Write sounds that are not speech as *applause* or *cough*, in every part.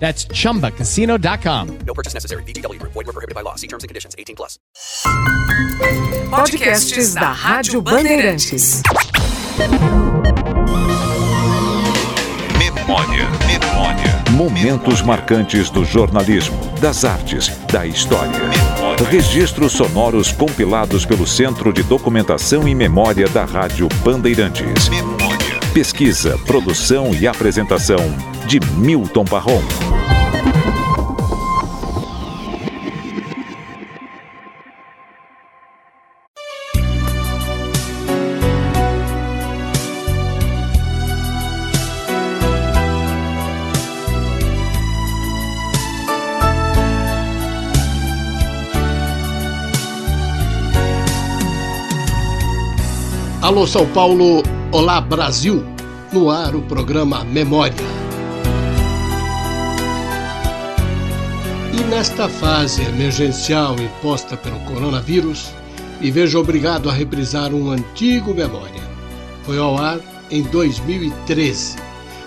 That's chumbacasino.com. No purchase necessary. VGW Group. Void were prohibited by law. See terms and conditions. 18 plus. Podcasts da Rádio Bandeirantes. Memória, memória. Momentos marcantes do jornalismo, das artes, da história. Registros sonoros compilados pelo Centro de Documentação e Memória da Rádio Bandeirantes. Pesquisa, produção e apresentação de Milton Parron. Alô São Paulo, olá Brasil, no ar o programa Memória. E nesta fase emergencial imposta pelo coronavírus, me vejo obrigado a reprisar um antigo Memória. Foi ao ar em 2013,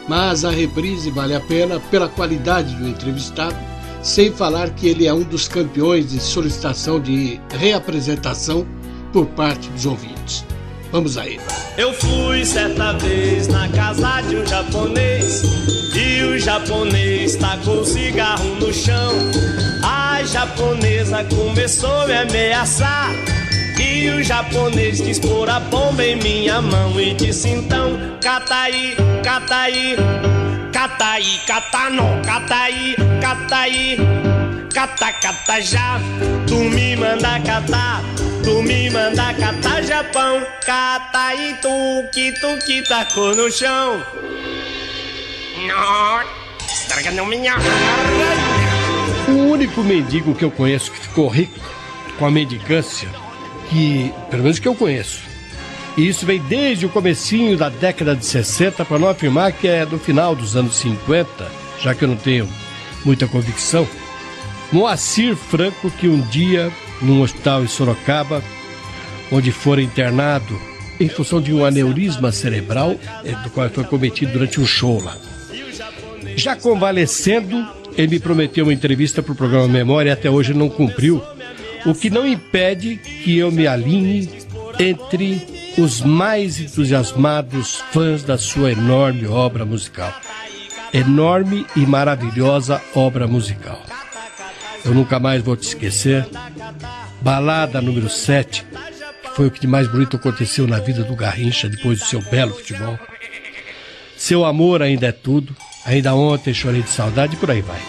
mas a reprise vale a pena pela qualidade do entrevistado, sem falar que ele é um dos campeões de solicitação de reapresentação por parte dos ouvintes. Vamos aí. Eu fui certa vez na casa de um japonês e o japonês tacou o cigarro no chão. A japonesa começou a me ameaçar. E o japonês quis pôr a bomba em minha mão e disse então: Cataí, cataí, cataí, catano, cataí, cataí, cata, cata já. Tu me manda catar. Tu me manda catar Japão, cata e tu que tu que tacou no chão. Estraga minha O único mendigo que eu conheço que ficou rico com a mendicância, que pelo menos que eu conheço, e isso vem desde o comecinho da década de 60, para não afirmar que é do final dos anos 50, já que eu não tenho muita convicção. Moacir Franco, que um dia num hospital em Sorocaba, onde fora internado em função de um aneurisma cerebral, eh, do qual foi cometido durante um show lá. Já convalescendo, ele me prometeu uma entrevista para o programa Memória e até hoje não cumpriu, o que não impede que eu me alinhe entre os mais entusiasmados fãs da sua enorme obra musical. Enorme e maravilhosa obra musical. Eu nunca mais vou te esquecer. Balada número 7, que foi o que de mais bonito aconteceu na vida do Garrincha depois do seu belo futebol. Seu amor ainda é tudo. Ainda ontem chorei de saudade e por aí vai.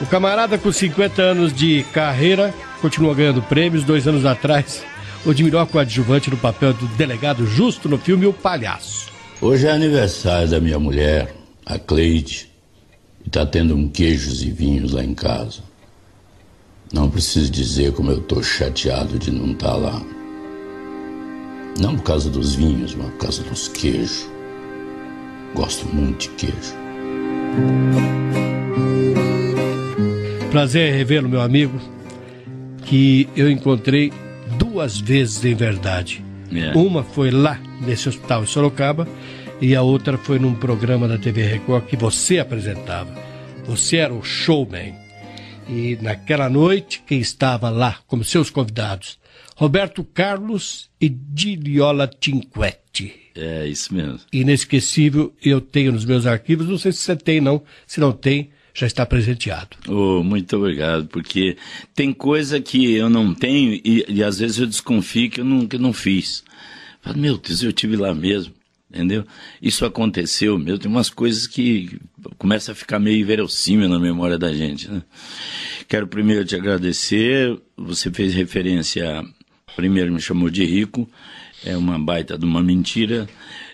O camarada com 50 anos de carreira continua ganhando prêmios. Dois anos atrás, admirou a coadjuvante no papel do delegado justo no filme O Palhaço. Hoje é aniversário da minha mulher, a Cleide, e tá tendo um queijos e vinhos lá em casa. Não preciso dizer como eu tô chateado de não estar tá lá. Não por causa dos vinhos, mas por causa dos queijos. Gosto muito de queijo. Prazer revê-lo, meu amigo, que eu encontrei duas vezes em verdade. É. Uma foi lá nesse hospital em Sorocaba e a outra foi num programa da TV Record que você apresentava. Você era o showman. E naquela noite, quem estava lá como seus convidados? Roberto Carlos e Diliola Tinquetti. É, isso mesmo. Inesquecível, eu tenho nos meus arquivos, não sei se você tem não, se não tem, já está presenteado. Oh, muito obrigado, porque tem coisa que eu não tenho e, e às vezes eu desconfio que eu não, que eu não fiz. Falo, meu Deus, eu tive lá mesmo, entendeu? Isso aconteceu mesmo, tem umas coisas que começa a ficar meio inverossímil na memória da gente, né? Quero primeiro te agradecer, você fez referência, primeiro me chamou de rico, é uma baita de uma mentira,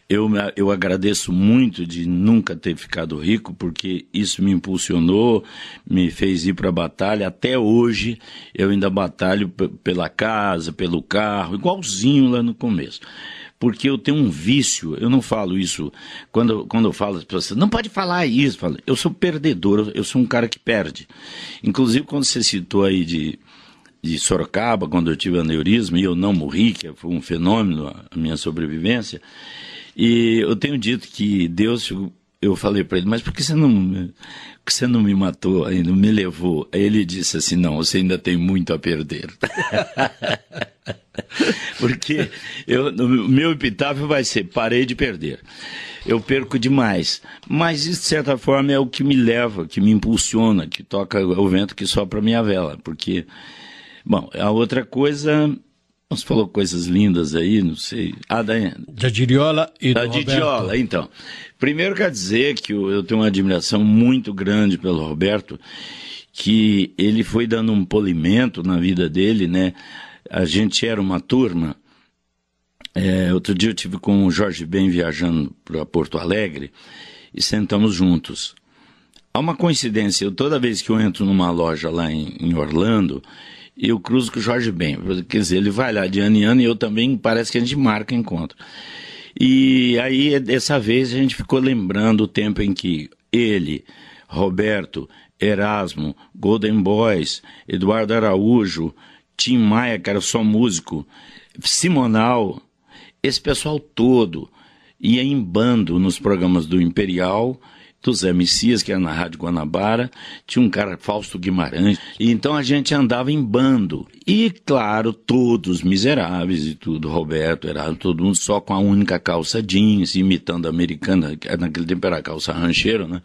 eu, eu agradeço muito de nunca ter ficado rico, porque isso me impulsionou, me fez ir para a batalha. Até hoje eu ainda batalho pela casa, pelo carro, igualzinho lá no começo porque eu tenho um vício, eu não falo isso quando, quando eu falo as pessoas, não pode falar isso, eu, sou perdedor, eu sou um cara que perde. Inclusive, quando você citou aí de, de Sorocaba, quando eu tive aneurisma e eu não morri, que foi um fenômeno a minha sobrevivência, e eu tenho dito que Deus, eu falei para ele, mas por que você não, que você não me matou ainda, me levou? Aí ele disse assim, não, você ainda tem muito a perder. *laughs* Porque eu, o meu epitáfio vai ser, parei de perder. Eu perco demais. Mas isso, de certa forma, é o que me leva, que me impulsiona, que toca o vento que sopra a minha vela. Porque, bom, a outra coisa você falou coisas lindas aí, não sei. Ah, da, da Diriola e da do Didiola, então. Primeiro quer dizer que eu tenho uma admiração muito grande pelo Roberto, que ele foi dando um polimento na vida dele, né? A gente era uma turma. É, outro dia eu tive com o Jorge Ben viajando para Porto Alegre e sentamos juntos. Há uma coincidência, eu, toda vez que eu entro numa loja lá em, em Orlando, eu cruzo com o Jorge Ben. Quer dizer, ele vai lá de ano em ano e eu também, parece que a gente marca encontro. E aí, dessa vez, a gente ficou lembrando o tempo em que ele, Roberto, Erasmo, Golden Boys, Eduardo Araújo, Tim Maia, que era só músico, Simonal, esse pessoal todo ia em bando nos programas do Imperial do Zé Messias, que era na Rádio Guanabara, tinha um cara, Fausto Guimarães, e então a gente andava em bando. E, claro, todos miseráveis e tudo, Roberto, era todo mundo só com a única calça jeans, imitando a americana, que naquele tempo era calça rancheiro, né?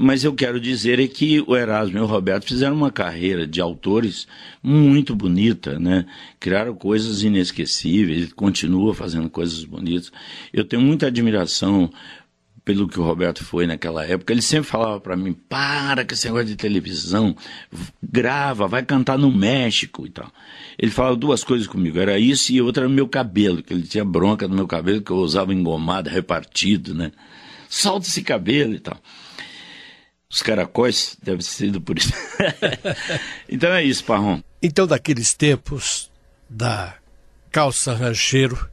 Mas eu quero dizer é que o Erasmo e o Roberto fizeram uma carreira de autores muito bonita, né? Criaram coisas inesquecíveis, continua fazendo coisas bonitas. Eu tenho muita admiração pelo que o Roberto foi naquela época, ele sempre falava para mim: para com esse negócio de televisão, grava, vai cantar no México e tal. Ele falava duas coisas comigo: era isso e outra era meu cabelo, que ele tinha bronca no meu cabelo, que eu usava engomado, repartido, né? Solta esse cabelo e tal. Os caracóis deve ter sido por isso. *laughs* então é isso, Parron. Então, daqueles tempos da calça rancheiro,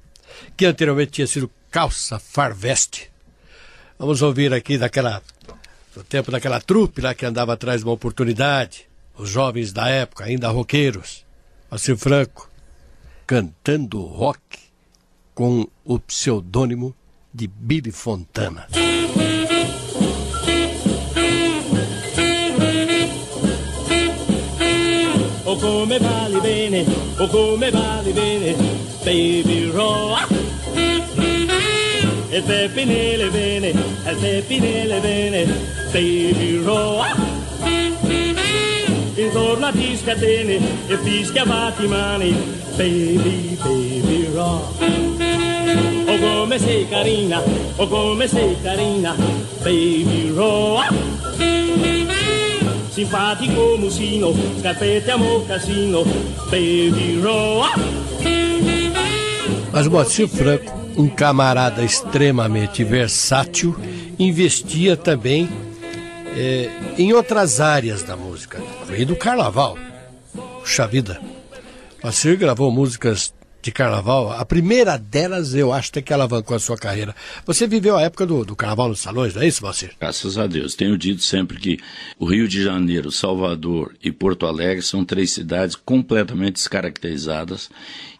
que anteriormente tinha sido calça farveste Vamos ouvir aqui daquela do tempo daquela trupe lá que andava atrás de uma oportunidade, os jovens da época, ainda roqueiros, assim Franco, cantando rock com o pseudônimo de Billy Fontana. Oh come vale bene, oh come vale bene, baby rock il pepe nelle vene, il pepe nelle vene, baby roll. Intorno a ti scatene e fischia batti mani, baby, baby rock. Oh come sei carina, oh come sei carina, baby rock. Simpatico musino, scarpette a mocassino, baby rock. Mas Moacir Franco um camarada extremamente versátil, investia também é, em outras áreas da música, além do carnaval. Puxa vida. Macir gravou músicas de carnaval, a primeira delas eu acho até que alavancou a sua carreira. Você viveu a época do, do carnaval nos salões, não é isso, Valcir? Graças a Deus. Tenho dito sempre que o Rio de Janeiro, Salvador e Porto Alegre são três cidades completamente descaracterizadas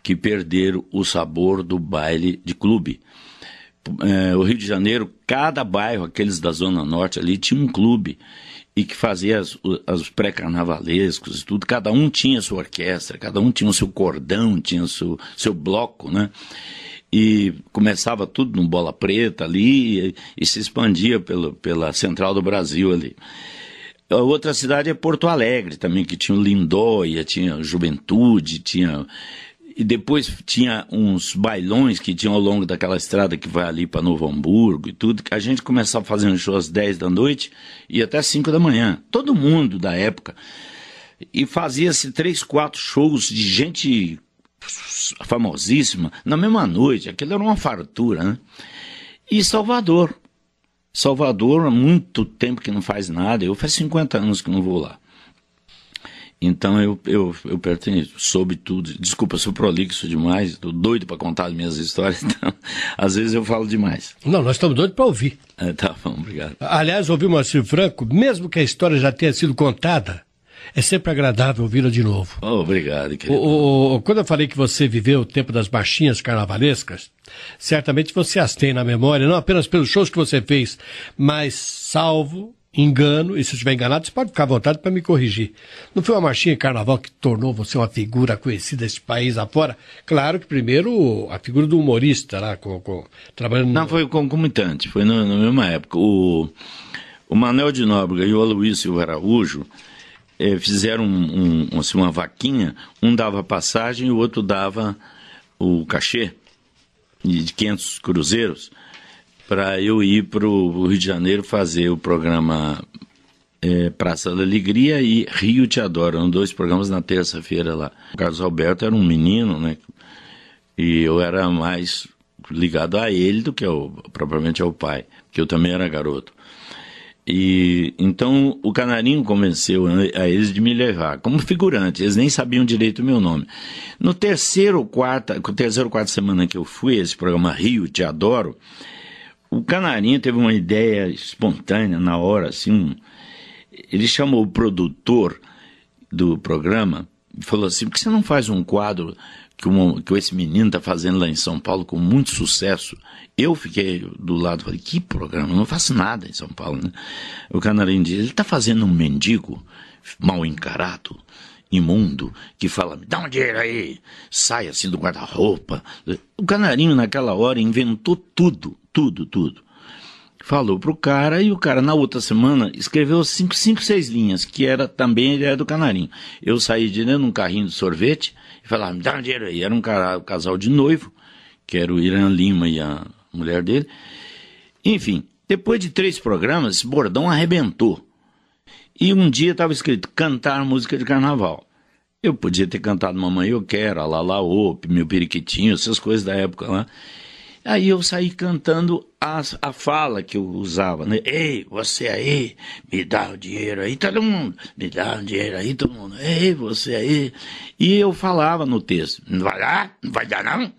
que perderam o sabor do baile de clube. É, o Rio de Janeiro, cada bairro, aqueles da Zona Norte ali, tinha um clube e que fazia as, os pré-carnavalescos e tudo, cada um tinha sua orquestra, cada um tinha o seu cordão, tinha o seu, seu bloco, né? E começava tudo no Bola Preta ali e, e se expandia pelo, pela Central do Brasil ali. A outra cidade é Porto Alegre também, que tinha o Lindóia, tinha Juventude, tinha e depois tinha uns bailões que tinham ao longo daquela estrada que vai ali para Novo Hamburgo e tudo, que a gente começava fazendo show às 10 da noite e até 5 da manhã. Todo mundo da época. E fazia-se três, quatro shows de gente famosíssima na mesma noite. Aquilo era uma fartura, né? E Salvador. Salvador, há muito tempo que não faz nada. Eu faz 50 anos que não vou lá. Então eu, eu, eu pertenço, soube tudo. Desculpa, sou prolixo demais, estou doido para contar as minhas histórias, *laughs* então às vezes eu falo demais. Não, nós estamos doidos para ouvir. É, tá bom, obrigado. Aliás, ouvir o Moacir Franco, mesmo que a história já tenha sido contada, é sempre agradável ouvi-la de novo. Oh, obrigado, querido. O, o, quando eu falei que você viveu o tempo das baixinhas carnavalescas, certamente você as tem na memória, não apenas pelos shows que você fez, mas salvo engano, e se eu estiver enganado, você pode ficar à vontade para me corrigir. Não foi uma marchinha de carnaval que tornou você uma figura conhecida desse país afora? Claro que primeiro a figura do humorista lá, com, com trabalhando... Não, foi concomitante, foi na, na mesma época. O, o Manel de Nóbrega e o Aloysio Araújo eh, fizeram um, um, assim, uma vaquinha, um dava passagem e o outro dava o cachê de 500 cruzeiros para eu ir para o Rio de Janeiro fazer o programa é, Praça da Alegria e Rio Te Adoro. Eram dois programas na terça-feira lá. O Carlos Alberto era um menino, né? E eu era mais ligado a ele do que ao, propriamente ao pai, que eu também era garoto. E então o Canarinho convenceu a eles de me levar como figurante. Eles nem sabiam direito o meu nome. No terceiro quarta, terceiro quarta semana que eu fui esse programa Rio Te Adoro, o Canarinho teve uma ideia espontânea na hora, assim. Ele chamou o produtor do programa e falou assim: por que você não faz um quadro que, que esse menino está fazendo lá em São Paulo com muito sucesso? Eu fiquei do lado falei: que programa? Eu não faço nada em São Paulo. Né? O Canarinho disse: ele está fazendo um mendigo mal encarado imundo que fala, me dá um dinheiro aí, sai assim do guarda-roupa. O canarinho naquela hora inventou tudo, tudo, tudo. Falou pro cara e o cara na outra semana escreveu cinco, cinco, seis linhas, que era também a ideia do canarinho. Eu saí de dentro de um carrinho de sorvete e falava, me dá um dinheiro aí. Era um, cara, um casal de noivo, que era o Irã Lima e a mulher dele. Enfim, depois de três programas, esse bordão arrebentou. E um dia estava escrito cantar música de carnaval. Eu podia ter cantado Mamãe Eu Quero, a Lala Op, Meu Periquitinho, essas coisas da época lá. Aí eu saí cantando a, a fala que eu usava, né? Ei, você aí, me dá o dinheiro aí, todo mundo, me dá o dinheiro aí, todo mundo. Ei, você aí. E eu falava no texto, não vai dar? Não vai dar não?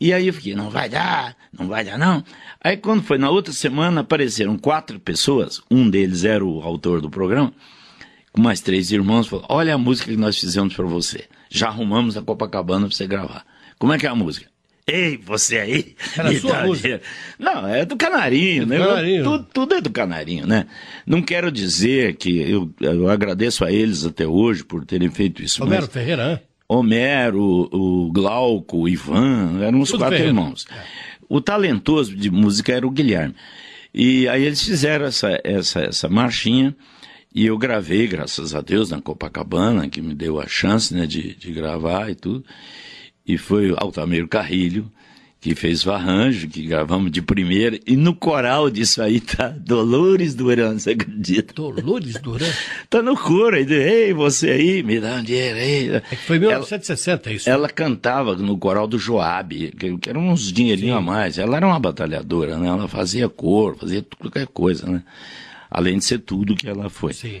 E aí eu fiquei, não vai dar, não vai dar não. Aí quando foi na outra semana, apareceram quatro pessoas, um deles era o autor do programa, com mais três irmãos, falou, olha a música que nós fizemos para você. Já arrumamos a Copacabana para você gravar. Como é que é a música? Ei, você aí. Era *laughs* sua música. Não, é do Canarinho, do né? Canarinho. Tudo, tudo, é do Canarinho, né? Não quero dizer que eu, eu agradeço a eles até hoje por terem feito isso. Romero mas... Ferreira, né? Homero, o Glauco, o Ivan, eram os quatro Ferreira. irmãos. O talentoso de música era o Guilherme. E aí eles fizeram essa, essa, essa marchinha e eu gravei, graças a Deus, na Copacabana, que me deu a chance né, de, de gravar e tudo. E foi o Altamiro Carrilho que fez o arranjo, que gravamos de primeira, e no coral disso aí tá Dolores Duran, você acredita? Dolores Duran? *laughs* tá no coro aí, ei, você aí, me dá um dinheiro aí. É que foi em 1960 isso. Ela cantava no coral do Joab, que, que eram uns dinheirinhos a mais. Ela era uma batalhadora, né? Ela fazia cor, fazia qualquer coisa, né? Além de ser tudo que ela foi. Sim.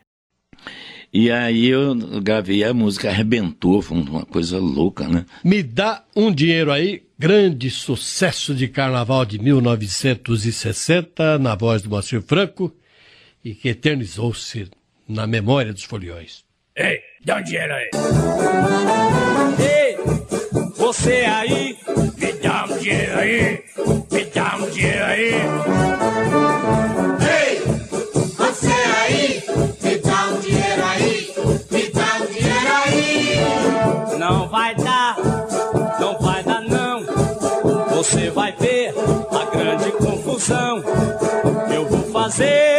E aí eu gravei a música, arrebentou, foi uma coisa louca, né? Me dá um dinheiro aí, grande sucesso de carnaval de 1960, na voz do Moacir Franco, e que eternizou-se na memória dos foliões. Ei, dá um dinheiro aí. Ei, você aí, me dá um dinheiro aí, me dá um dinheiro aí. Fazer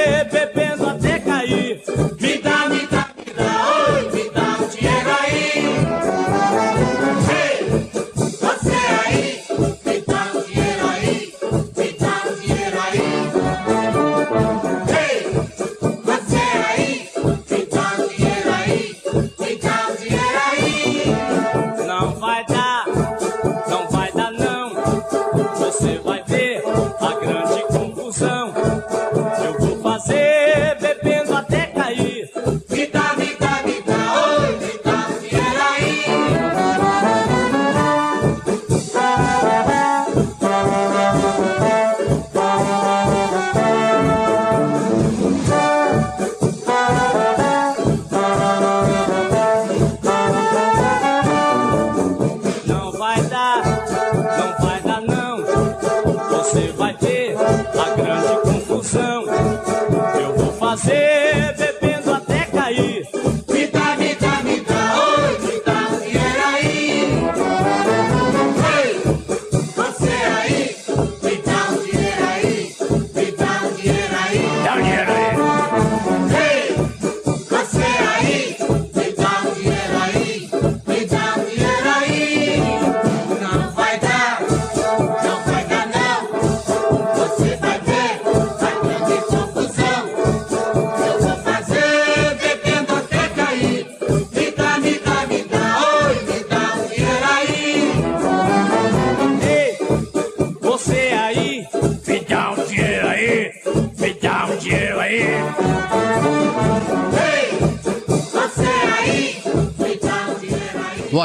vai ver a grande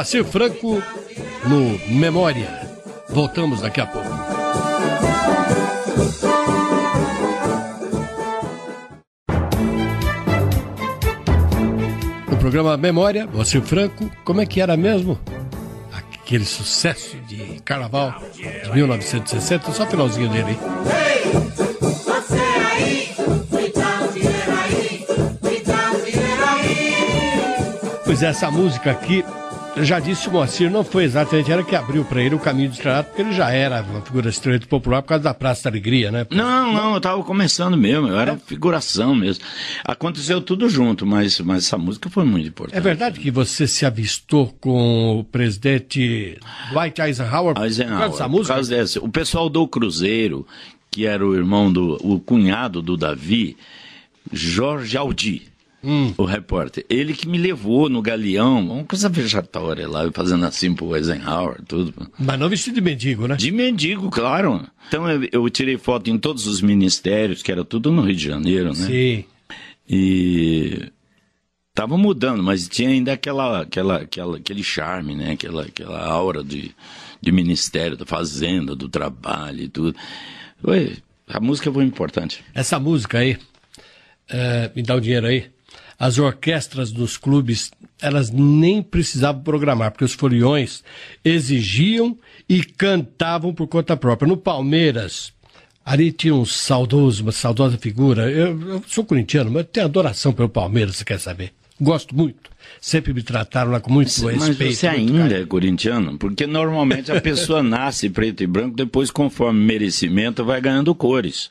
Moacir Franco no Memória. Voltamos daqui a pouco. No programa Memória, Moacir Franco, como é que era mesmo? Aquele sucesso de carnaval de 1960, só o finalzinho dele. aí. Pois é, essa música aqui, já disse o Moacir, não foi exatamente ela que abriu para ele o caminho do estrelado, porque ele já era uma figura extremamente popular por causa da Praça da Alegria, né? Não, não, eu tava começando mesmo, eu era figuração mesmo. Aconteceu tudo junto, mas, mas essa música foi muito importante. É verdade que você se avistou com o presidente Dwight Eisenhower, por Eisenhower, causa dessa por música? causa dessa. O pessoal do Cruzeiro, que era o irmão do, o cunhado do Davi, Jorge Aldi, Hum. o repórter, ele que me levou no galeão, uma coisa vexatória lá, eu fazendo assim pro Eisenhower, tudo. Mas não vestido de mendigo, né? De mendigo, claro. Então eu, eu tirei foto em todos os ministérios, que era tudo no Rio de Janeiro, né? Sim. E tava mudando, mas tinha ainda aquela, aquela, aquela, aquele charme, né? Aquela, aquela aura de, de ministério, da fazenda, do trabalho e tudo. Foi, a música foi importante. Essa música aí, é, me dá o dinheiro aí. As orquestras dos clubes, elas nem precisavam programar, porque os foliões exigiam e cantavam por conta própria. No Palmeiras, ali tinha um saudoso, uma saudosa figura. Eu, eu sou corintiano, mas tenho adoração pelo Palmeiras, você quer saber? Gosto muito. Sempre me trataram lá com muito mas, respeito. Mas você ainda é corintiano? Porque normalmente a pessoa *laughs* nasce preto e branco, depois, conforme merecimento, vai ganhando cores.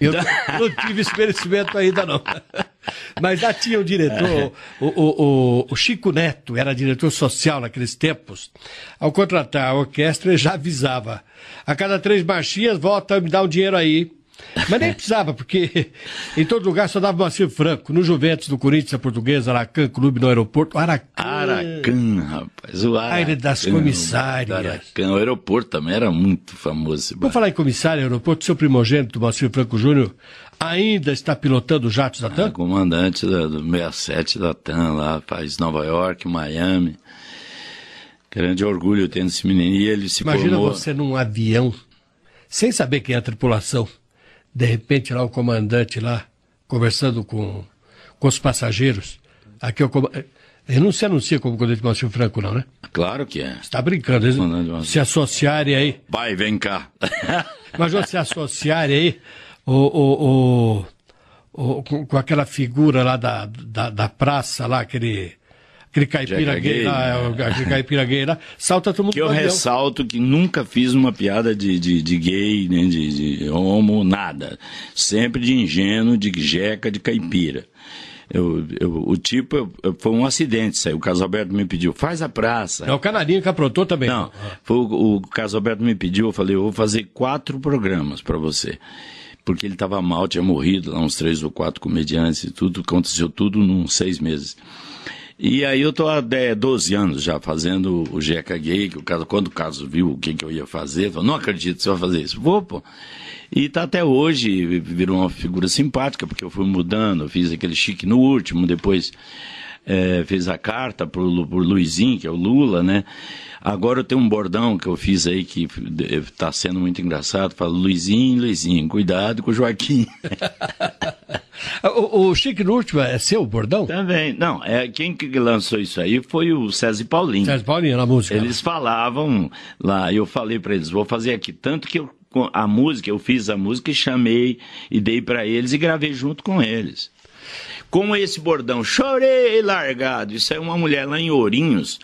Eu *laughs* não tive esse merecimento ainda, não. *laughs* Mas já tinha o diretor, o, o, o, o, Chico Neto, era diretor social naqueles tempos. Ao contratar a orquestra, ele já avisava. A cada três marchinhas, volta me dá um dinheiro aí. Mas nem precisava, porque em todo lugar só dava Moacir Franco. No Juventus, no Corinthians, a Portuguesa, Aracan Clube, no aeroporto. Aracan. Aracan, rapaz. O Aracan. Aire das comissárias. Aracan. O aeroporto também era muito famoso. Vou falar em comissário, aeroporto. Seu primogênito, Moacir Franco Júnior, ainda está pilotando jatos da TAM? É, comandante da, do 67 da TAM lá, faz Nova York, Miami. Grande orgulho tendo esse menino. E ele se Imagina formou... você num avião, sem saber quem é a tripulação de repente lá o comandante lá, conversando com, com os passageiros. Aqui o ele não se anuncia como comandante Márcio Franco, não, né? Claro que é. Você está brincando, eles se associarem aí. Vai, vem cá. *laughs* Mas se associarem aí o, o, o, o, com, com aquela figura lá da, da, da praça, lá, aquele aquele caipira gay, lá, né? aquele caipira gay lá, salta todo mundo Que eu ressalto que nunca fiz uma piada de, de, de gay, nem de, de homo, nada. Sempre de ingênuo, de jeca, de caipira. Eu, eu, o tipo eu, foi um acidente, saiu. O Carlos Alberto me pediu, faz a praça. É o canarinho que aprontou também. Não, foi o, o Carlos Alberto me pediu, eu falei, eu vou fazer quatro programas para você. Porque ele estava mal, tinha morrido lá uns três ou quatro comediantes e tudo, aconteceu tudo num seis meses. E aí eu tô há 12 anos já fazendo o Jeca Gay, que o caso, quando o caso viu o que, que eu ia fazer, falou, não acredito que você vai fazer isso. Vou, pô. E tá até hoje, virou uma figura simpática, porque eu fui mudando, fiz aquele chique no último, depois é, fez a carta pro, pro Luizinho, que é o Lula, né? Agora eu tenho um bordão que eu fiz aí que está sendo muito engraçado. Fala, Luizinho, Luizinho, cuidado com o Joaquim. *laughs* o, o Chique no último é seu bordão? Também. Não, é, quem que lançou isso aí foi o César Paulinho. César Paulinho, na música. Eles falavam lá, eu falei para eles, vou fazer aqui. Tanto que eu, a música, eu fiz a música e chamei e dei para eles e gravei junto com eles. Com esse bordão, chorei largado. Isso é uma mulher lá em Ourinhos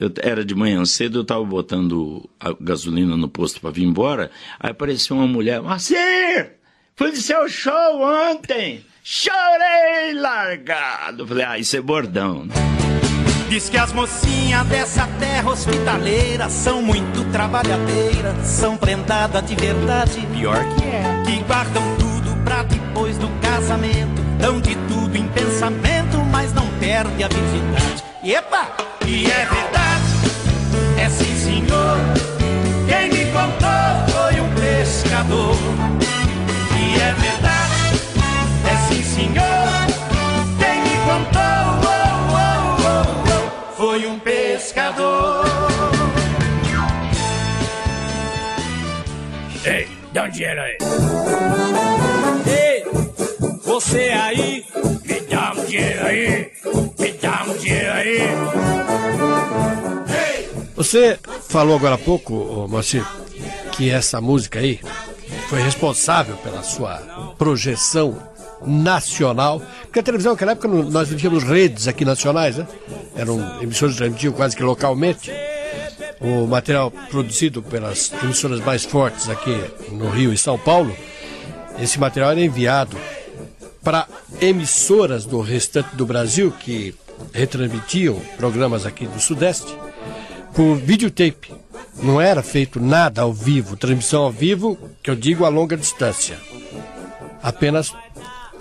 eu, era de manhã cedo, eu estava botando a gasolina no posto para vir embora. Aí apareceu uma mulher, Macir, fui do seu show ontem, chorei largado. Eu falei, ah, isso é bordão. Diz que as mocinhas dessa terra hospitaleira são muito trabalhadeiras, são prendadas de verdade, pior que é. Que guardam tudo pra depois do casamento, dão de tudo em pensamento, mas não perde a virgindade. E epa, e é verdade, é sim senhor. Quem me contou foi um pescador. E é verdade, é sim senhor. Quem me contou oh, oh, oh, oh, foi um pescador. Ei, dá um dinheiro aí. Ei, você aí, Você falou agora há pouco, Moacir, que essa música aí foi responsável pela sua projeção nacional. Porque a televisão, naquela época, nós tínhamos redes aqui nacionais, né? Eram emissoras que transmitiam quase que localmente. O material produzido pelas emissoras mais fortes aqui no Rio e São Paulo, esse material era enviado para emissoras do restante do Brasil que retransmitiam programas aqui do Sudeste por videotape. Não era feito nada ao vivo, transmissão ao vivo, que eu digo a longa distância. Apenas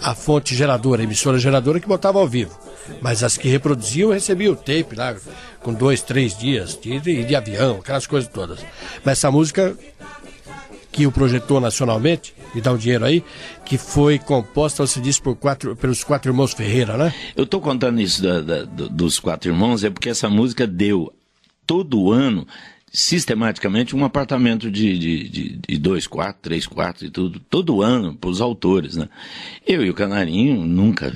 a fonte geradora, a emissora geradora que botava ao vivo. Mas as que reproduziam recebiam o tape lá, com dois, três dias de, de, avião, aquelas coisas todas. Mas essa música que o projetou nacionalmente, me dá um dinheiro aí, que foi composta, você disse, por quatro, pelos quatro irmãos Ferreira, né? Eu estou contando isso da, da, dos quatro irmãos, é porque essa música deu todo ano, sistematicamente, um apartamento de, de, de, de dois quartos, três quartos e tudo, todo ano, para os autores, né? Eu e o Canarinho nunca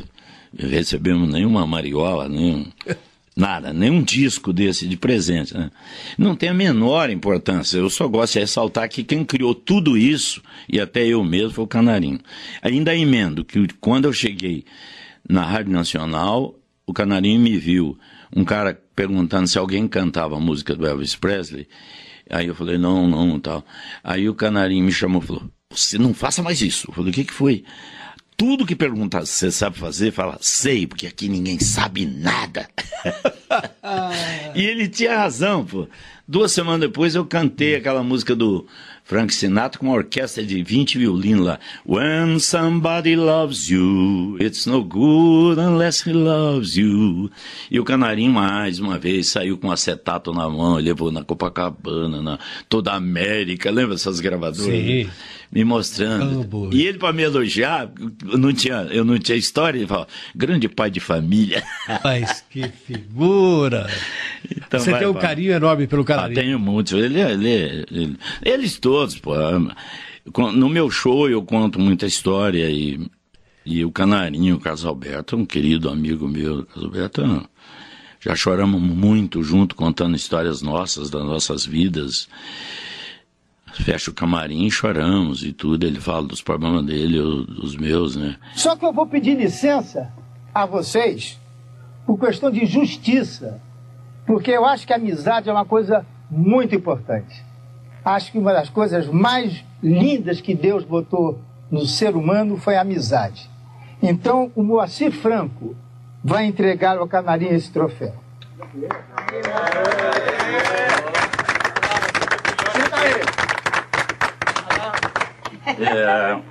recebemos nenhuma mariola, nenhum, *laughs* nada, nenhum disco desse de presente. Né? Não tem a menor importância. Eu só gosto de ressaltar que quem criou tudo isso, e até eu mesmo, foi o Canarinho. Ainda emendo que quando eu cheguei na Rádio Nacional, o Canarinho me viu. Um cara perguntando se alguém cantava a música do Elvis Presley. Aí eu falei, não, não, tal. Aí o Canarinho me chamou e falou, você não faça mais isso. Eu falei, o que, que foi? Tudo que perguntar se você sabe fazer, fala, sei, porque aqui ninguém sabe nada. *laughs* e ele tinha razão, pô. Duas semanas depois eu cantei aquela música do Frank Sinatra com uma orquestra de 20 violinos lá. When somebody loves you, it's no good unless he loves you. E o Canarinho, mais uma vez, saiu com acetato na mão, levou na Copacabana, na toda a América. Lembra essas gravadoras? Sim. Me mostrando. E ele, para me elogiar, eu não tinha, eu não tinha história, ele falou, grande pai de família. *laughs* Mas que figura! Então Você vai, tem um vai. carinho enorme pelo Ah, Canarinho. tenho muitos. Ele, ele, ele- eles todos, pô. No meu show eu conto muita história e, e o Canarinho, o Carlos Alberto, um querido amigo meu, o Carlos Alberto, já choramos muito junto, contando histórias nossas, das nossas vidas. Fecha o camarim, choramos e tudo. Ele fala dos problemas dele, eu dos meus, né? Só que eu vou pedir licença a vocês por questão de justiça, porque eu acho que a amizade é uma coisa muito importante. Acho que uma das coisas mais lindas que Deus botou no ser humano foi a amizade. Então, o Moacir Franco vai entregar ao Canarinho esse troféu.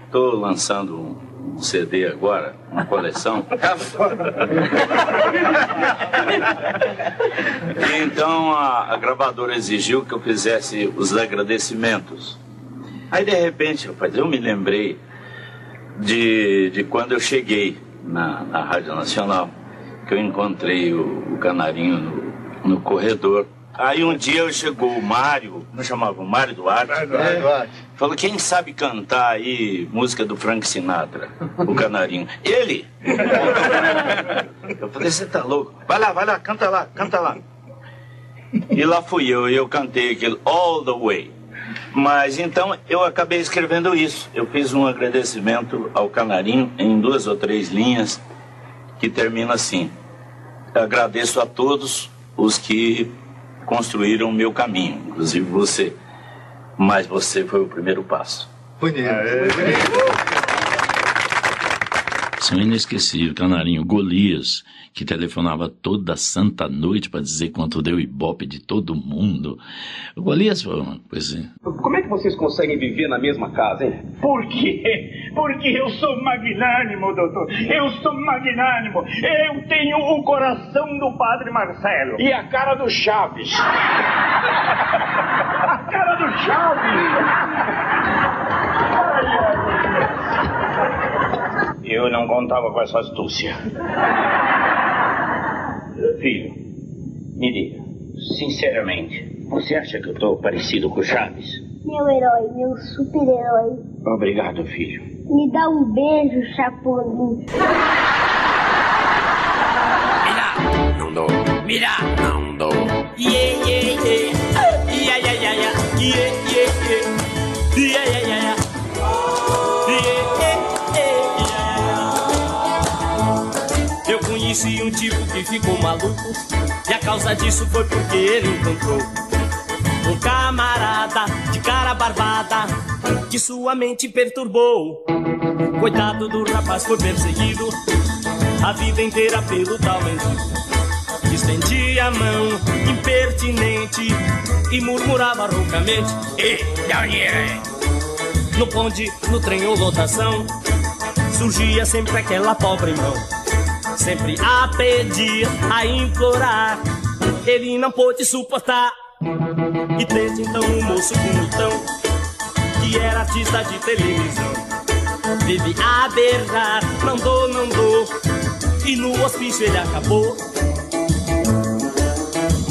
Estou lançando um CD agora, uma coleção. E então a, a gravadora exigiu que eu fizesse os agradecimentos. Aí de repente, rapaz, eu me lembrei de, de quando eu cheguei na, na Rádio Nacional, que eu encontrei o, o Canarinho no, no corredor. Aí um dia eu chegou o Mário, como chamava? O Mário Duarte. Mário Duarte. Falou, quem sabe cantar aí música do Frank Sinatra? O Canarinho. *laughs* Ele! Eu falei, você tá louco? Vai lá, vai lá, canta lá, canta lá. E lá fui eu, e eu cantei aquele All the Way. Mas então eu acabei escrevendo isso. Eu fiz um agradecimento ao Canarinho em duas ou três linhas, que termina assim. Agradeço a todos os que construíram o meu caminho, inclusive você. Mas você foi o primeiro passo. Bonito. São inesquecíveis, Canarinho, Golias, que telefonava toda santa noite para dizer quanto deu ibope de todo mundo. O Golias foi uma coisa assim. Como é que vocês conseguem viver na mesma casa, hein? Por quê? Porque eu sou magnânimo, doutor. Eu sou magnânimo. Eu tenho o coração do padre Marcelo. E a cara do Chaves? *laughs* Cara do Chaves. Eu não contava com essa astúcia. Filho, me diga, sinceramente, você acha que eu tô parecido com o Chaves? Meu herói, meu super-herói. Obrigado, filho. Me dá um beijo, Chapolin. Não dou. Mira. Eu conheci um tipo que ficou maluco E a causa disso foi porque ele encontrou Um camarada de cara barbada Que sua mente perturbou. Coitado do rapaz foi perseguido A vida inteira pelo tal Estendia a mão, impertinente E murmurava roucamente Daniel No ponte, no trem ou lotação Surgia sempre aquela pobre mão. Sempre a pedir, a implorar Ele não pôde suportar. E desde então o moço bonitão Que era artista de televisão Vive a berrar, não dou, não dou. E no hospício ele acabou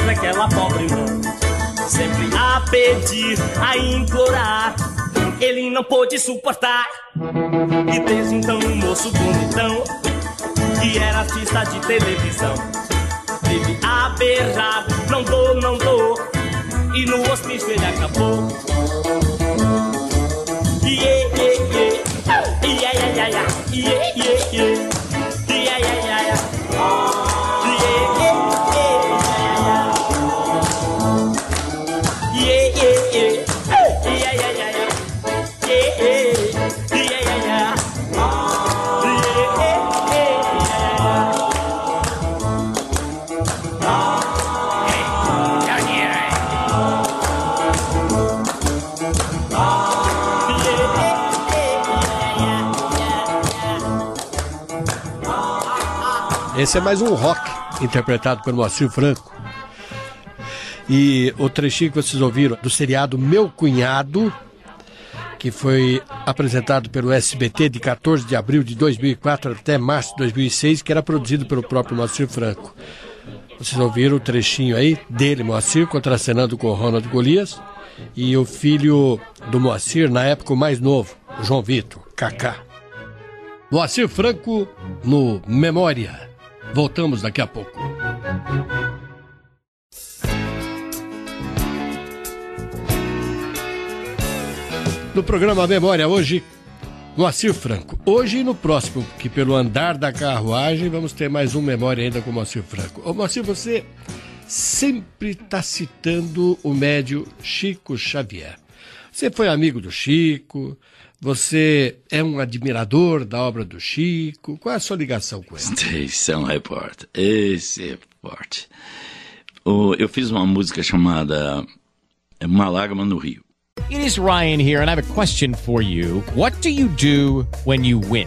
sempre aquela pobre mão. Sempre a pedir, a implorar, ele não pôde suportar. E desde então um moço bonitão, que era artista de televisão, teve a berrar, não dou, não dou, e no hospício ele acabou. Yeah, yeah, yeah, yeah. Yeah, yeah, yeah. Yeah, Esse é mais um rock interpretado pelo Moacir Franco. E o trechinho que vocês ouviram do seriado Meu Cunhado, que foi apresentado pelo SBT de 14 de abril de 2004 até março de 2006, que era produzido pelo próprio Moacir Franco. Vocês ouviram o trechinho aí dele, Moacir, contracenando com o Ronald Golias, e o filho do Moacir, na época o mais novo, João Vitor, Kaká. Moacir Franco no Memória. Voltamos daqui a pouco. No programa Memória hoje, Moacir Franco. Hoje e no próximo, que pelo andar da carruagem vamos ter mais um Memória ainda com Moacir Franco. Ô Moacir, você sempre está citando o médio Chico Xavier. Você foi amigo do Chico, você é um admirador da obra do Chico. Qual é a sua ligação com ele? Esse é um repórter. Esse repórter. O- Eu fiz uma música chamada Uma Lágrima no Rio. It is Ryan here, and I have a question for you. What do you do when you win?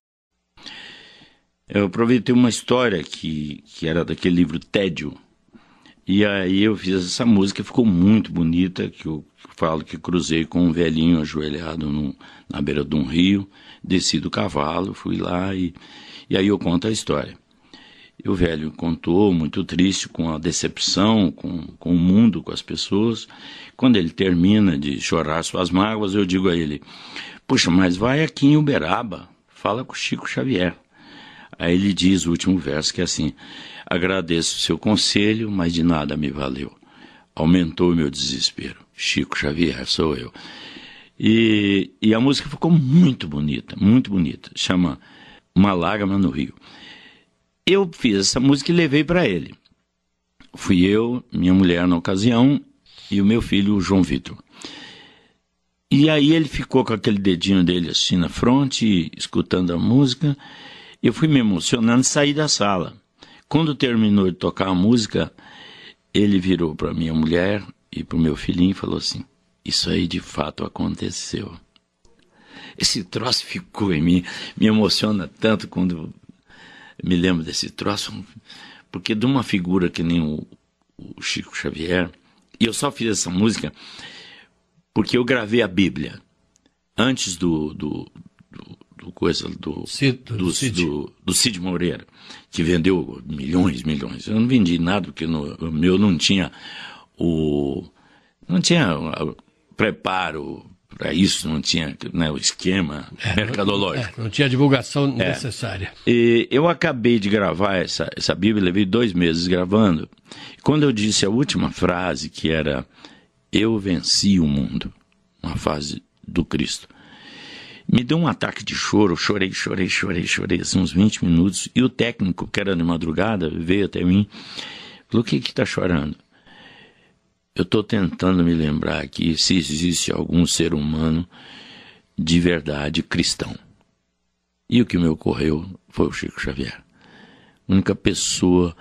Eu aproveitei uma história que, que era daquele livro Tédio. E aí eu fiz essa música, ficou muito bonita, que eu falo que cruzei com um velhinho ajoelhado no, na beira de um rio, desci do cavalo, fui lá e, e aí eu conto a história. E o velho contou, muito triste, com a decepção, com, com o mundo, com as pessoas. Quando ele termina de chorar suas mágoas, eu digo a ele: Puxa, mas vai aqui em Uberaba, fala com o Chico Xavier. Aí ele diz o último verso que é assim: Agradeço o seu conselho, mas de nada me valeu. Aumentou o meu desespero. Chico Xavier sou eu. E, e a música ficou muito bonita, muito bonita. Chama Uma Lágrima no Rio. Eu fiz essa música e levei para ele. Fui eu, minha mulher na ocasião e o meu filho, o João Vitor. E aí ele ficou com aquele dedinho dele assim na fronte, escutando a música. Eu fui me emocionando e saí da sala. Quando terminou de tocar a música, ele virou para minha mulher e para o meu filhinho e falou assim: Isso aí de fato aconteceu. Esse troço ficou em mim, me emociona tanto quando me lembro desse troço, porque de uma figura que nem o, o Chico Xavier, e eu só fiz essa música porque eu gravei a Bíblia antes do, do, do, coisa do Cid, do, Cid. do, do Cid Moreira, que vendeu milhões, milhões. Eu não vendi nada porque no, o meu não tinha o não tinha o preparo para isso, não tinha né, o esquema mercadológico. É, não tinha divulgação É. necessária. E eu acabei de gravar essa, essa Bíblia, levei dois meses gravando. Quando eu disse a última frase, que era Eu venci o mundo, uma frase do Cristo, me deu um ataque de choro, chorei, chorei, chorei, chorei, assim, uns 20 minutos. E o técnico, que era de madrugada, veio até mim, falou: O que que está chorando? Eu estou tentando me lembrar aqui se existe algum ser humano de verdade cristão. E o que me ocorreu foi o Chico Xavier. Única pessoa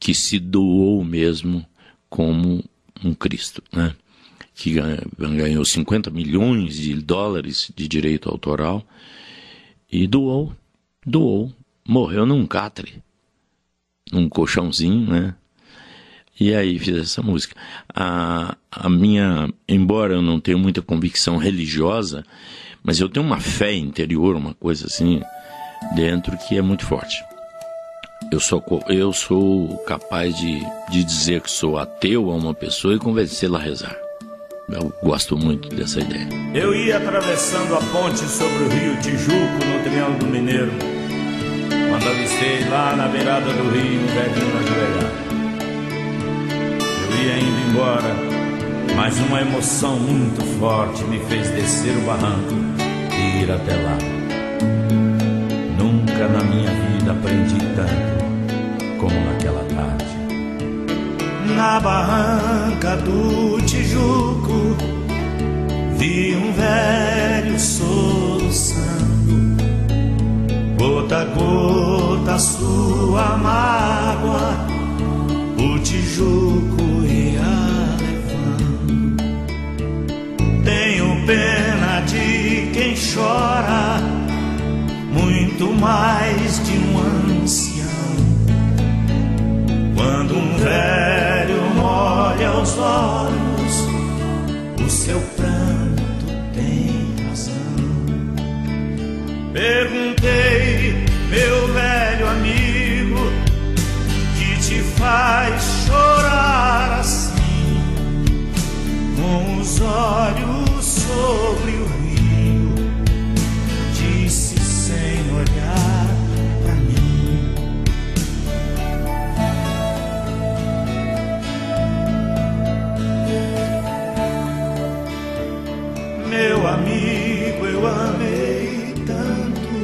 que se doou mesmo como um Cristo, né? Que ganhou 50 milhões de dólares de direito autoral e doou, doou, morreu num catre, num colchãozinho, né? E aí fiz essa música. A, a minha, embora eu não tenha muita convicção religiosa, mas eu tenho uma fé interior, uma coisa assim, dentro que é muito forte. Eu sou, eu sou capaz de, de dizer que sou ateu a uma pessoa e convencê-la a rezar. Eu gosto muito dessa ideia. Eu ia atravessando a ponte sobre o rio Tijuco no Triângulo Mineiro. Quando avistei lá na beirada do rio um velhinho ajoelhado. Eu ia indo embora, mas uma emoção muito forte me fez descer o barranco e ir até lá. Nunca na minha vida aprendi tanto como naquela tarde. Na barranca do Tijuco vi um velho soluçando, gota a gota sua mágoa, o Tijuco ia levando. Tenho pena de quem chora, muito mais de um ancião. Quando um velho molha os olhos, o seu pranto tem razão. Perguntei, meu velho amigo, que te faz chorar assim, com os olhos sobre o eu amei tanto,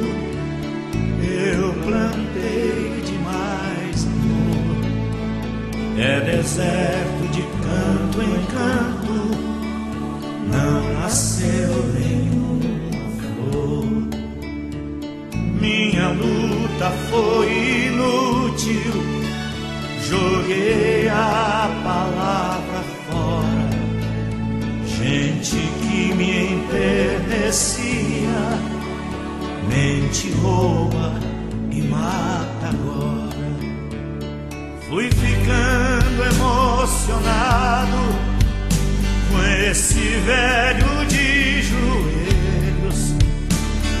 eu plantei demais amor. É deserto de canto em canto, não nasceu nenhuma flor. Minha luta foi inútil, joguei a enternecia, mente rouba e mata agora. Fui ficando emocionado com esse velho de joelhos,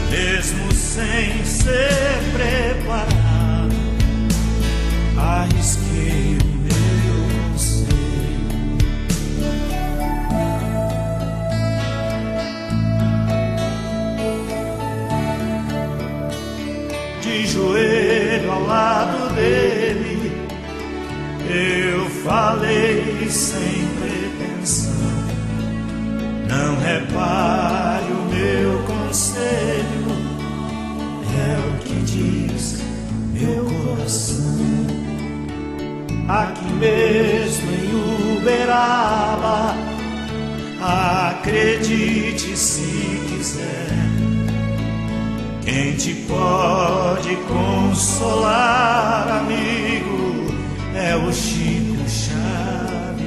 mesmo sem ser preparado. Arrisquei lado dele, eu falei sem pretensão. Não repare o meu conselho, é o que diz meu coração. Aqui mesmo em Uberaba, acredite Quem te pode consolar, amigo, é o Chico Xavier.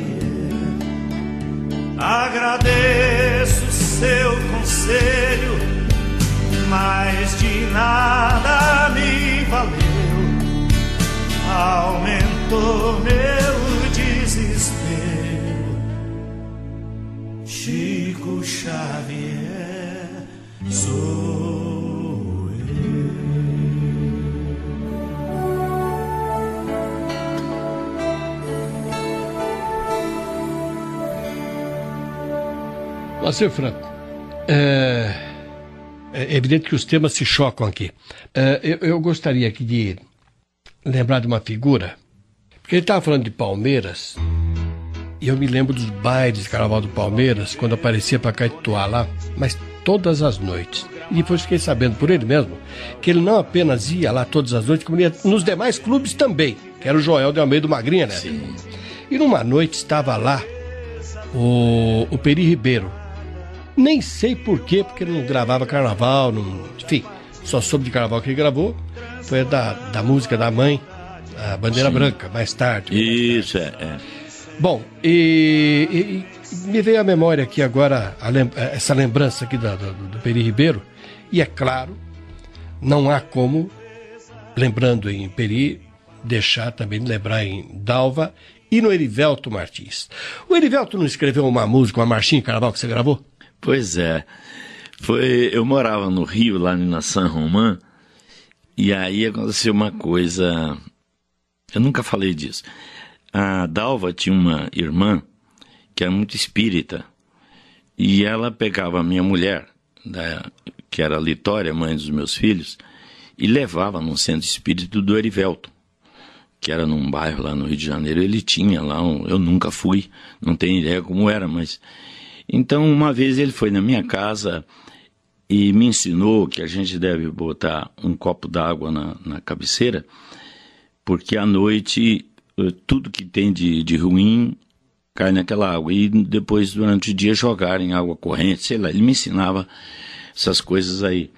Agradeço seu conselho, mas de nada me valeu. Aumentou meu desespero. Chico Xavier, sou Lacer Franco, É, é evidente que os temas se chocam aqui. É, eu, eu gostaria aqui de lembrar de uma figura, porque ele estava falando de Palmeiras, e eu me lembro dos bailes de Carnaval do Palmeiras, quando aparecia para Caetuá lá, mas todas as noites. E depois fiquei sabendo por ele mesmo que ele não apenas ia lá todas as noites, como ia nos demais clubes também, que era o Joel de Almeida Magrinha, né? Sim. E numa noite estava lá o, o Peri Ribeiro. Nem sei por quê, porque ele não gravava carnaval, não, enfim, só soube de carnaval que ele gravou. Foi da, da música da mãe, a Bandeira Sim. Branca, mais tarde. Isso, é. é. Bom, e, e, me veio à memória aqui agora lem essa lembrança aqui do, do, do Peri Ribeiro, e é claro, não há como, lembrando em Peri, deixar também de lembrar em Dalva e no Erivelto Martins. O Erivelto não escreveu uma música, uma marchinha em carnaval que você gravou? Pois é. Foi, eu morava no Rio, lá na San Román, e aí aconteceu uma coisa. Eu nunca falei disso. A Dalva tinha uma irmã que era muito espírita, e ela pegava a minha mulher, da, que era a Litória, mãe dos meus filhos, e levava no centro espírita do Erivelto que era num bairro lá no Rio de Janeiro, ele tinha lá, um, eu nunca fui, não tenho ideia como era, mas. Então, uma vez ele foi na minha casa e me ensinou que a gente deve botar um copo d'água na, na cabeceira, porque à noite eh, tudo que tem de, de ruim cai naquela água. E depois, durante o dia, jogar em água corrente, sei lá, ele me ensinava essas coisas aí.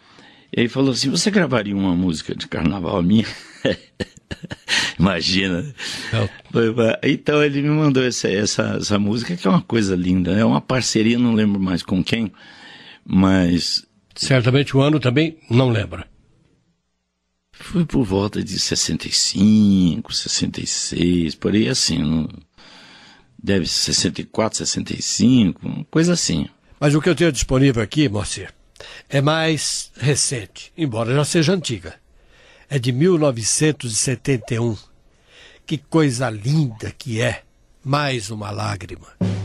E ele falou assim: Você gravaria uma música de carnaval minha? *laughs* *laughs* Imagina. Não. Então ele me mandou essa, essa, essa música, que é uma coisa linda. É uma parceria, não lembro mais com quem, mas. Certamente o ano também não lembra. Foi por volta de 65, 66, por aí assim. Não... Deve ser 64, 65, uma coisa assim. Mas o que eu tenho disponível aqui, Moacir, é mais recente, embora já seja antiga é de 1971. Que coisa linda que é! Mais uma lágrima.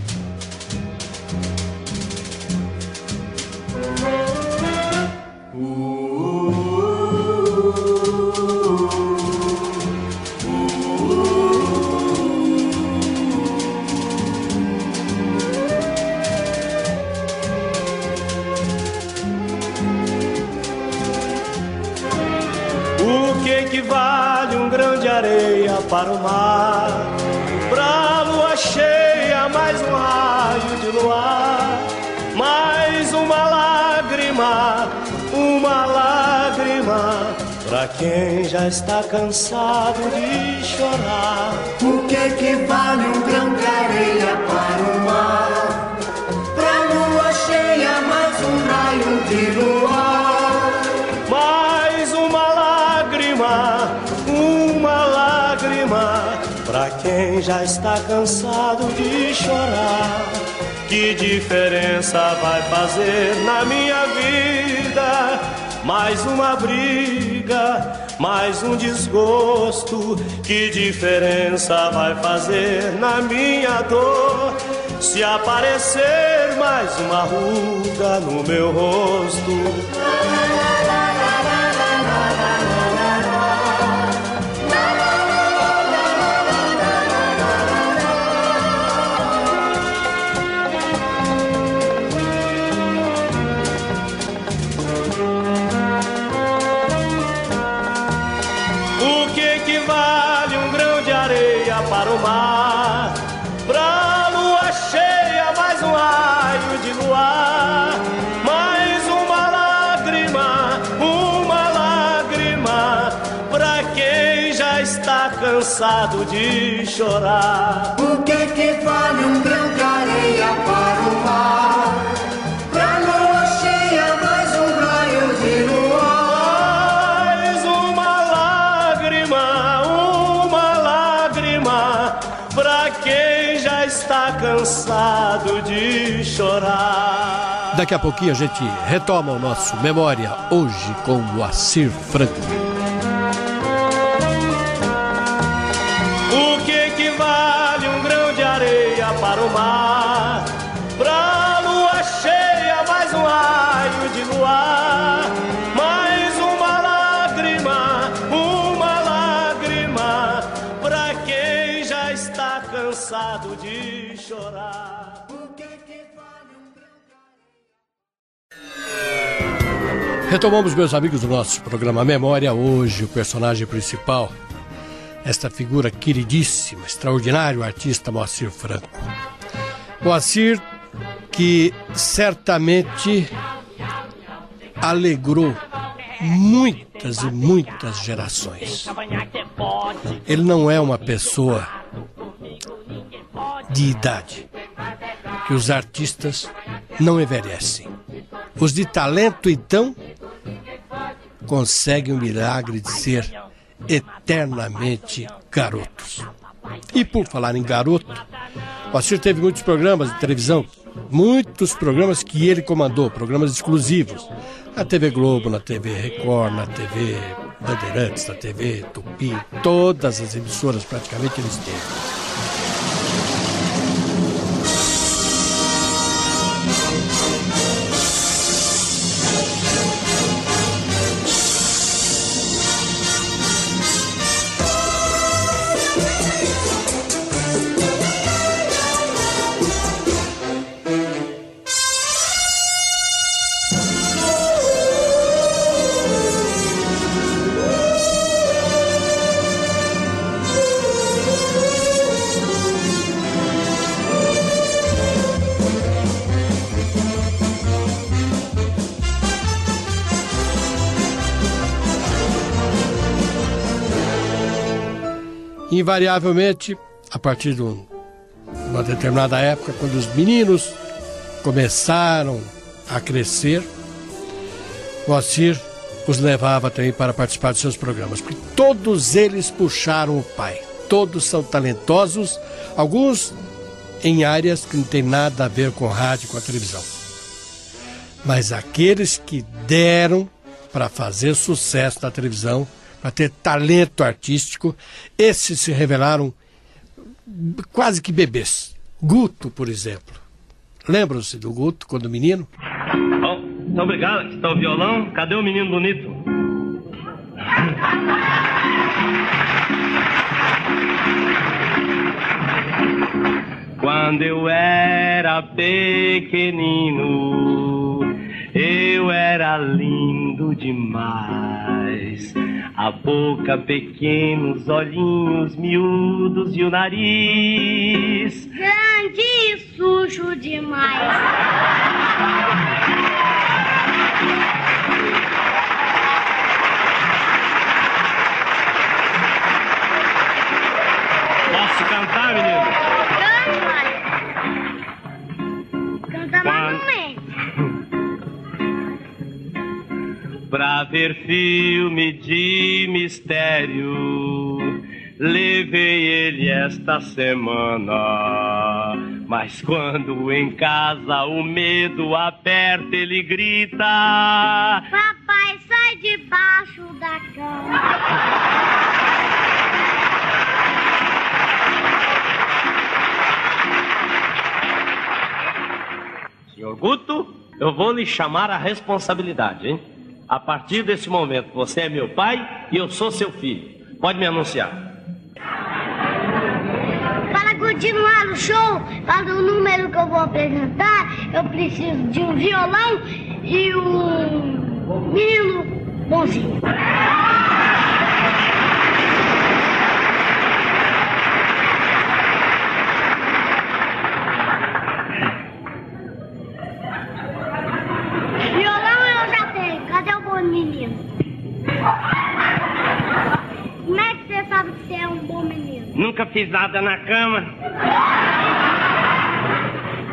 Areia para o mar, pra lua cheia, mais um raio de luar, mais uma lágrima, uma lágrima. Pra quem já está cansado de chorar, o que que vale um grão de areia para o mar? Pra lua cheia, mais um raio de luar. Quem já está cansado de chorar, que diferença vai fazer na minha vida? Mais uma briga, mais um desgosto. Que diferença vai fazer na minha dor? Se aparecer mais uma ruga no meu rosto. Cansado de chorar. O que que vale um grão de areia para o mar? Pra lua cheia, mais um raio de luar. Mais uma lágrima, uma lágrima, pra quem já está cansado de chorar. Daqui a pouquinho a gente retoma o nosso Memória hoje com o Acir Franco. Retomamos, meus amigos, o nosso programa Memória. Hoje, o personagem principal, esta figura queridíssima, extraordinário artista Moacir Franco. Moacir, que certamente alegrou muitas e muitas gerações. Ele não é uma pessoa de idade, que os artistas não envelhecem. Os de talento, então, conseguem o milagre de ser eternamente garotos. E por falar em garoto, o Assir teve muitos programas de televisão, muitos programas que ele comandou, programas exclusivos. Na TV Globo, na TV Record, na TV Bandeirantes, na TV Tupi, todas as emissoras praticamente eles teve. Invariavelmente, a partir de uma determinada época, quando os meninos começaram a crescer, Moacir os levava também para participar de seus programas, porque todos eles puxaram o pai. Todos são talentosos, alguns em áreas que não tem nada a ver com rádio, com a televisão. Mas aqueles que deram para fazer sucesso na televisão para ter talento artístico, esses se revelaram quase que bebês. Guto, por exemplo. Lembram-se do Guto quando menino? Oh, muito obrigado. Aqui está o violão. Cadê o menino bonito? Quando eu era pequenino, eu era lindo demais. A boca pequena, os olhinhos miúdos e o nariz. Grande e sujo demais. *laughs* ver filme de mistério, levei ele esta semana. Mas quando em casa o medo aperta, ele grita: Papai, sai debaixo da cama. Senhor Guto, eu vou lhe chamar a responsabilidade, hein? A partir desse momento, você é meu pai e eu sou seu filho. Pode me anunciar. Para continuar o show, para o número que eu vou apresentar, eu preciso de um violão e um menino bonzinho. Violão eu já tenho. Cadê o bom menino? Como é que você sabe que você é um bom nada na cama.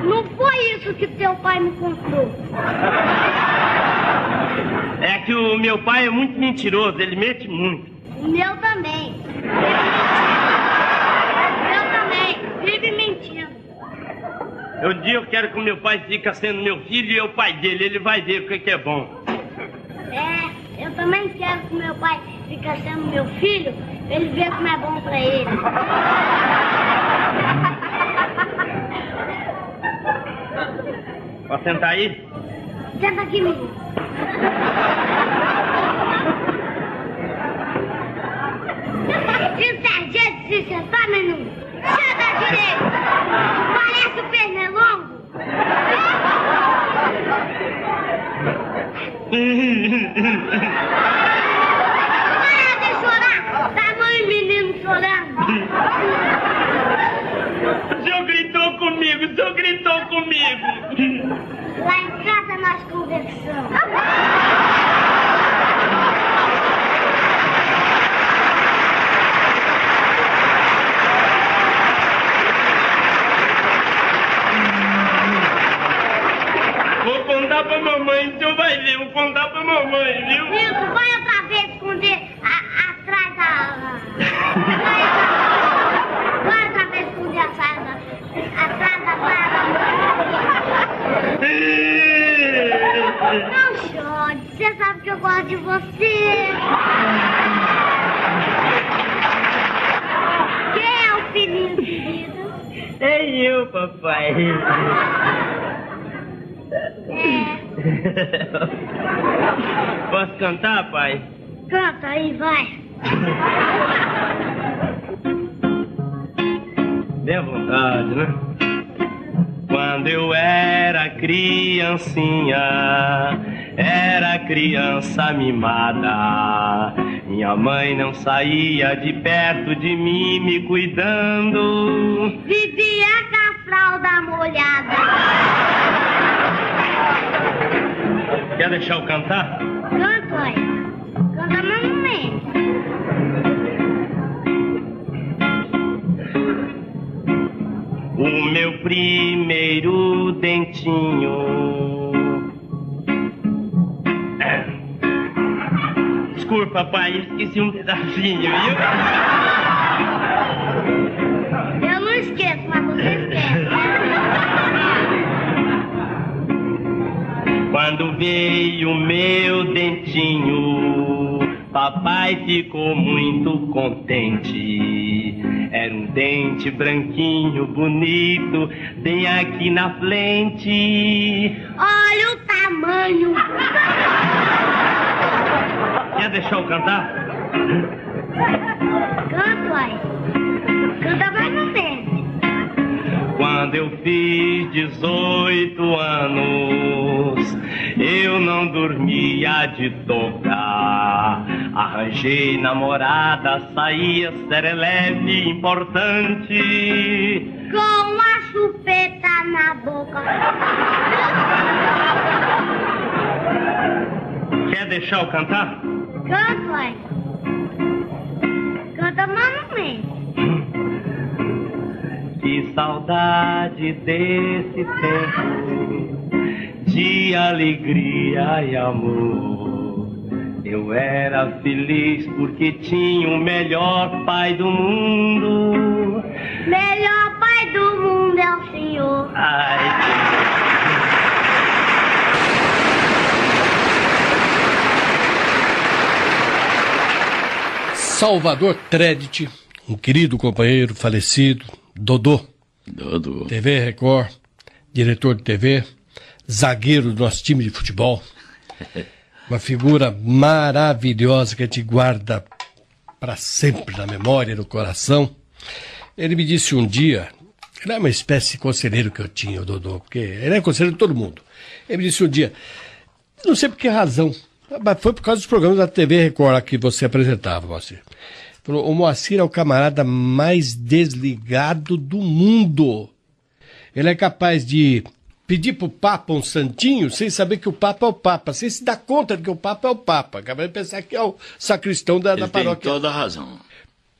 Não foi isso que teu pai me contou. É que o meu pai é muito mentiroso, ele mente muito. O meu também. O meu também. Vive mentindo. Um dia eu quero que o meu pai fique sendo meu filho e eu o pai dele, ele vai ver o que, que é bom. É, eu também quero que meu pai fique sendo meu filho, ele ver como é bom pra ele. Pode sentar aí? Senta aqui, menino. Isso é jeito de se sentar, menino? Senta direito. Parece o pernilongo *laughs* de chorar! Tamanho menino chorando! O senhor gritou comigo, o senhor gritou comigo. Lá em casa nós conversamos. Vou contar pra mamãe, o senhor vai ver, vou contar pra mamãe, viu? Nilton, vai outra vez esconder a- atrás da. Vai outra vez esconder a saia da. atrás da saia da. Não chore, você sabe que eu gosto de você. Quem é o filhinho querido? É eu, papai. Posso cantar, pai? Canta aí, vai. Dê à vontade, né? Quando eu era criancinha, era criança mimada. Minha mãe não saía de perto de mim me cuidando. Vivia com a fralda molhada. Quer deixar eu cantar? Canta aí. Canta mamãe. O meu primeiro dentinho. É. Desculpa, pai, esqueci um pedacinho, viu? Eu não esqueço, mas você esquece. Quando veio meu dentinho, papai ficou muito contente. Dente branquinho, bonito, bem aqui na frente. Olha o tamanho. Quer deixar eu cantar? Canta aí. Canta mais no frente. Quando eu fiz 18 anos, eu não dormia de tocar. Arranjei namorada, saía serelepe importante. Com a chupeta na boca. Quer deixar eu cantar? Canta aí. Canta mais no frente. Que saudade desse tempo de alegria e amor. Eu era feliz porque tinha o melhor pai do mundo. Melhor pai do mundo é o senhor. Salvador Tredit, um querido companheiro falecido, Dodô. Dodô. TV Record, diretor de TV, zagueiro do nosso time de futebol. *laughs* Uma figura maravilhosa que a gente guarda para sempre na memória, no coração. Ele me disse um dia, ele é uma espécie de conselheiro que eu tinha, o Dodô, porque ele é conselheiro de todo mundo. Ele me disse um dia, não sei por que razão, mas foi por causa dos programas da TV Record que você apresentava, Moacir. Falou, o Moacir é o camarada mais desligado do mundo. Ele é capaz de pedir pro Papa um santinho sem saber que o Papa é o Papa, sem se dar conta de que o Papa é o Papa. Acabei de pensar que é o sacristão da, da Ele tem paróquia. toda a razão.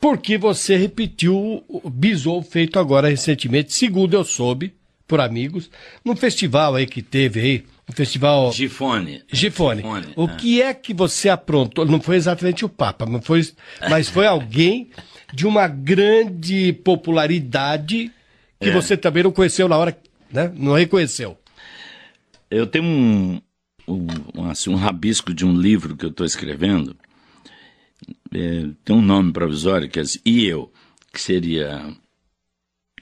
Porque você repetiu o bisou feito agora recentemente, segundo eu soube, por amigos, num festival aí que teve aí, um festival... Gifone. Gifone. Gifone, O é. que é que você aprontou? Não foi exatamente o Papa, mas foi, mas foi alguém de uma grande popularidade que É. você também não conheceu na hora, né? Não reconheceu. Eu tenho um, um, assim, um rabisco de um livro que eu estou escrevendo. É, tem um nome provisório que é assim, E Eu, que seria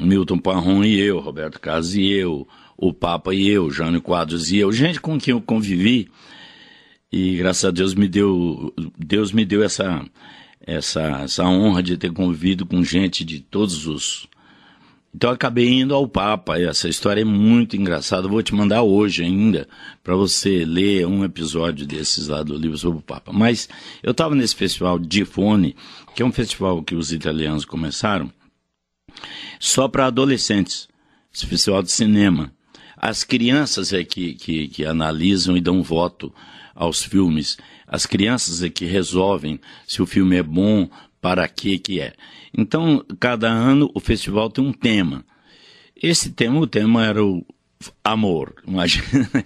Milton Parron e eu, Roberto Carlos e eu, o Papa e eu, Jânio Quadros e eu, gente com quem eu convivi. E graças a Deus me deu, Deus me deu essa, essa, essa honra de ter convivido com gente de todos os, Então acabei indo ao Papa. Essa história é muito engraçada. Vou te mandar hoje ainda para você ler um episódio desses lá do livro sobre o Papa. Mas eu estava nesse festival de Fone, que é um festival que os italianos começaram só para adolescentes. Esse festival de cinema. As crianças é que, que, que analisam e dão voto aos filmes. As crianças é que resolvem se o filme é bom, para que que é. Então, cada ano o festival tem um tema. Esse tema, o tema era o amor, imagina. *laughs*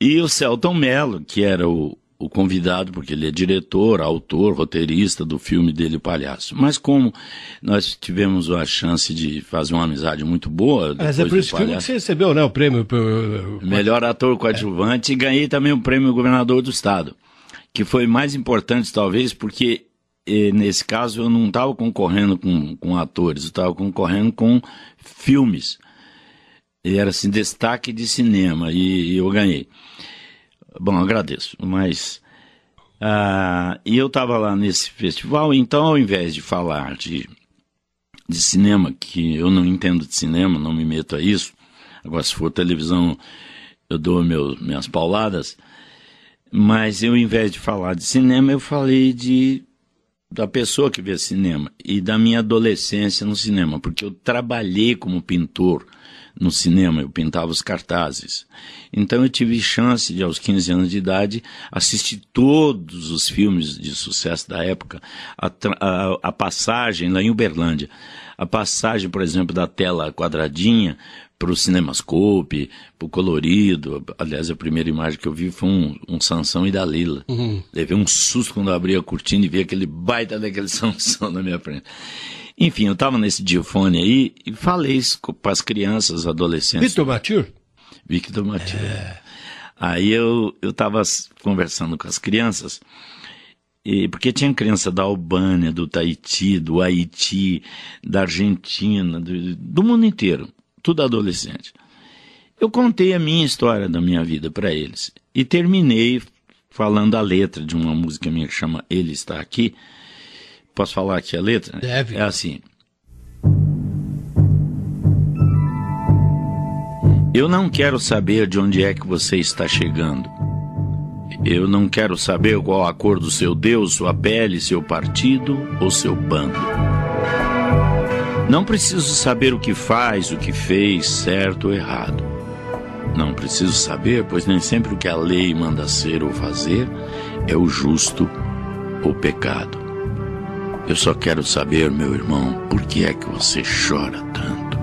E o Celton Mello, que era o, o convidado, porque ele é diretor, autor, roteirista do filme dele, O Palhaço. Mas como nós tivemos a chance de fazer uma amizade muito boa. Mas é por esse filme que você recebeu, né? O prêmio. Melhor ator coadjuvante é. e ganhei também o prêmio governador do estado. Que foi mais importante, talvez, porque eh, nesse caso eu não estava concorrendo com, com atores, eu estava concorrendo com filmes. E era assim, destaque de cinema, e, e eu ganhei. Bom, agradeço, mas. Ah, e eu estava lá nesse festival, então ao invés de falar de, de cinema, que eu não entendo de cinema, não me meto a isso, agora se for televisão eu dou meu, minhas pauladas, mas eu, ao invés de falar de cinema, eu falei de da pessoa que vê cinema e da minha adolescência no cinema, porque eu trabalhei como pintor no cinema, eu pintava os cartazes. Então eu tive chance de, aos 15 anos de idade, assistir todos os filmes de sucesso da época, a, a, a passagem lá em Uberlândia, a passagem, por exemplo, da tela quadradinha para o Cinemascope, para o colorido. Aliás, a primeira imagem que eu vi foi um, um Sansão e Dalila. Uhum. Levei um susto quando eu abri a cortina e vi aquele baita daquele *laughs* Sansão na minha frente. Enfim, eu estava nesse diafone aí e falei isso para as crianças, adolescentes. Victor Matur? Victor Matur. É. Aí eu estava conversando com as crianças, e, porque tinha criança da Albânia, do Tahiti, do Haiti, da Argentina, do, do mundo inteiro, tudo adolescente. Eu contei a minha história da minha vida para eles e terminei falando a letra de uma música minha que chama Ele Está Aqui, Posso falar aqui a letra? Deve. É assim. Eu não quero saber de onde é que você está chegando. Eu não quero saber qual a cor do seu Deus, sua pele, seu partido ou seu bando. Não preciso saber o que faz, o que fez, certo ou errado. Não preciso saber, pois nem sempre o que a lei manda ser ou fazer é o justo ou pecado. Eu só quero saber, meu irmão, por que é que você chora tanto?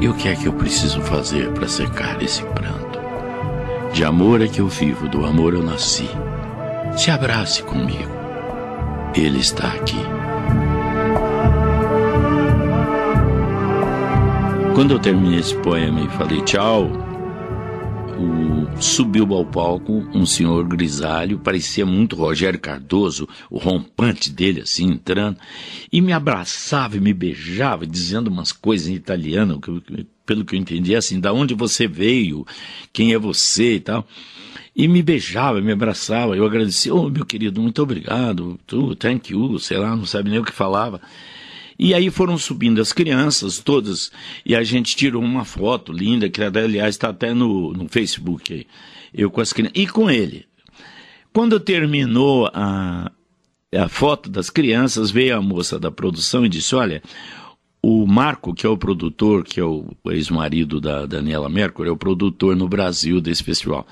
E o que é que eu preciso fazer para secar esse pranto? De amor é que eu vivo, do amor eu nasci. Se abrace comigo. Ele está aqui. Quando eu terminei esse poema e falei tchau, o, subiu ao palco um senhor grisalho, parecia muito Rogério Cardoso, o rompante dele assim entrando, e me abraçava e me beijava, dizendo umas coisas em italiano, que, pelo que eu entendi, assim, da onde você veio, quem é você e tal. E me beijava, me abraçava, eu agradecia, oh meu querido, muito obrigado, tu, thank you, sei lá, não sabe nem o que falava. E aí foram subindo as crianças todas, e a gente tirou uma foto linda, que aliás está até no, no Facebook aí, eu com as crianças, e com ele. Quando terminou a, a foto das crianças, veio a moça da produção e disse, olha, o Marco, que é o produtor, que é o ex-marido da Daniela Mercury, é o produtor no Brasil desse festival.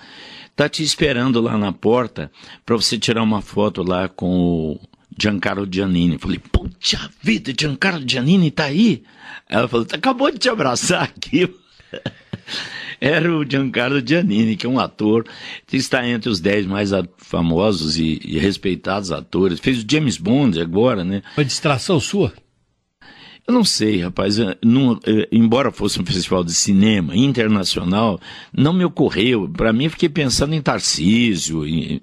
Tá te esperando lá na porta para você tirar uma foto lá com o Giancarlo Giannini. Falei, puxa vida, Giancarlo Giannini tá aí? Ela falou, acabou de te abraçar aqui. *laughs* Era o Giancarlo Giannini, que é um ator que está entre os dez mais famosos e, e respeitados atores. Fez o James Bond agora, né? Foi distração sua? Eu não sei, rapaz. Não, embora fosse um festival de cinema internacional, não me ocorreu. Para mim, fiquei pensando em Tarcísio, em,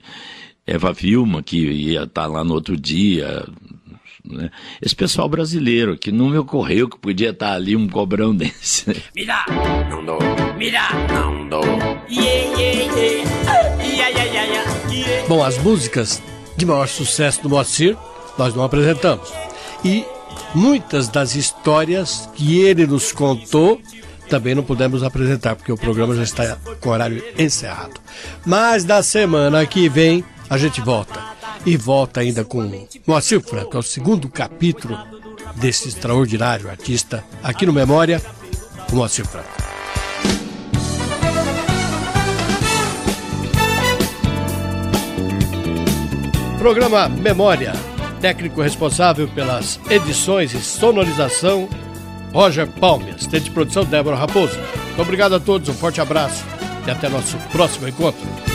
Eva Vilma, que ia estar lá no outro dia. Né? Esse pessoal brasileiro, que não me ocorreu que podia estar ali um cobrão *laughs* desse. Mira! Não dou. Mira! Não dou. Yeah, yeah, yeah. Yeah, yeah, yeah, yeah. Bom, as músicas de maior sucesso do Moacir, nós não apresentamos. E muitas das histórias que ele nos contou também não pudemos apresentar, porque o programa já está com horário encerrado. Mas da semana que vem a gente volta. E volta ainda com Moacir Franco, é o segundo capítulo desse extraordinário artista aqui no Memória, o Moacir Franco. Programa Memória, técnico responsável pelas edições e sonorização, Roger Palmes, de produção Débora Raposo. Muito obrigado a todos, um forte abraço e até nosso próximo encontro.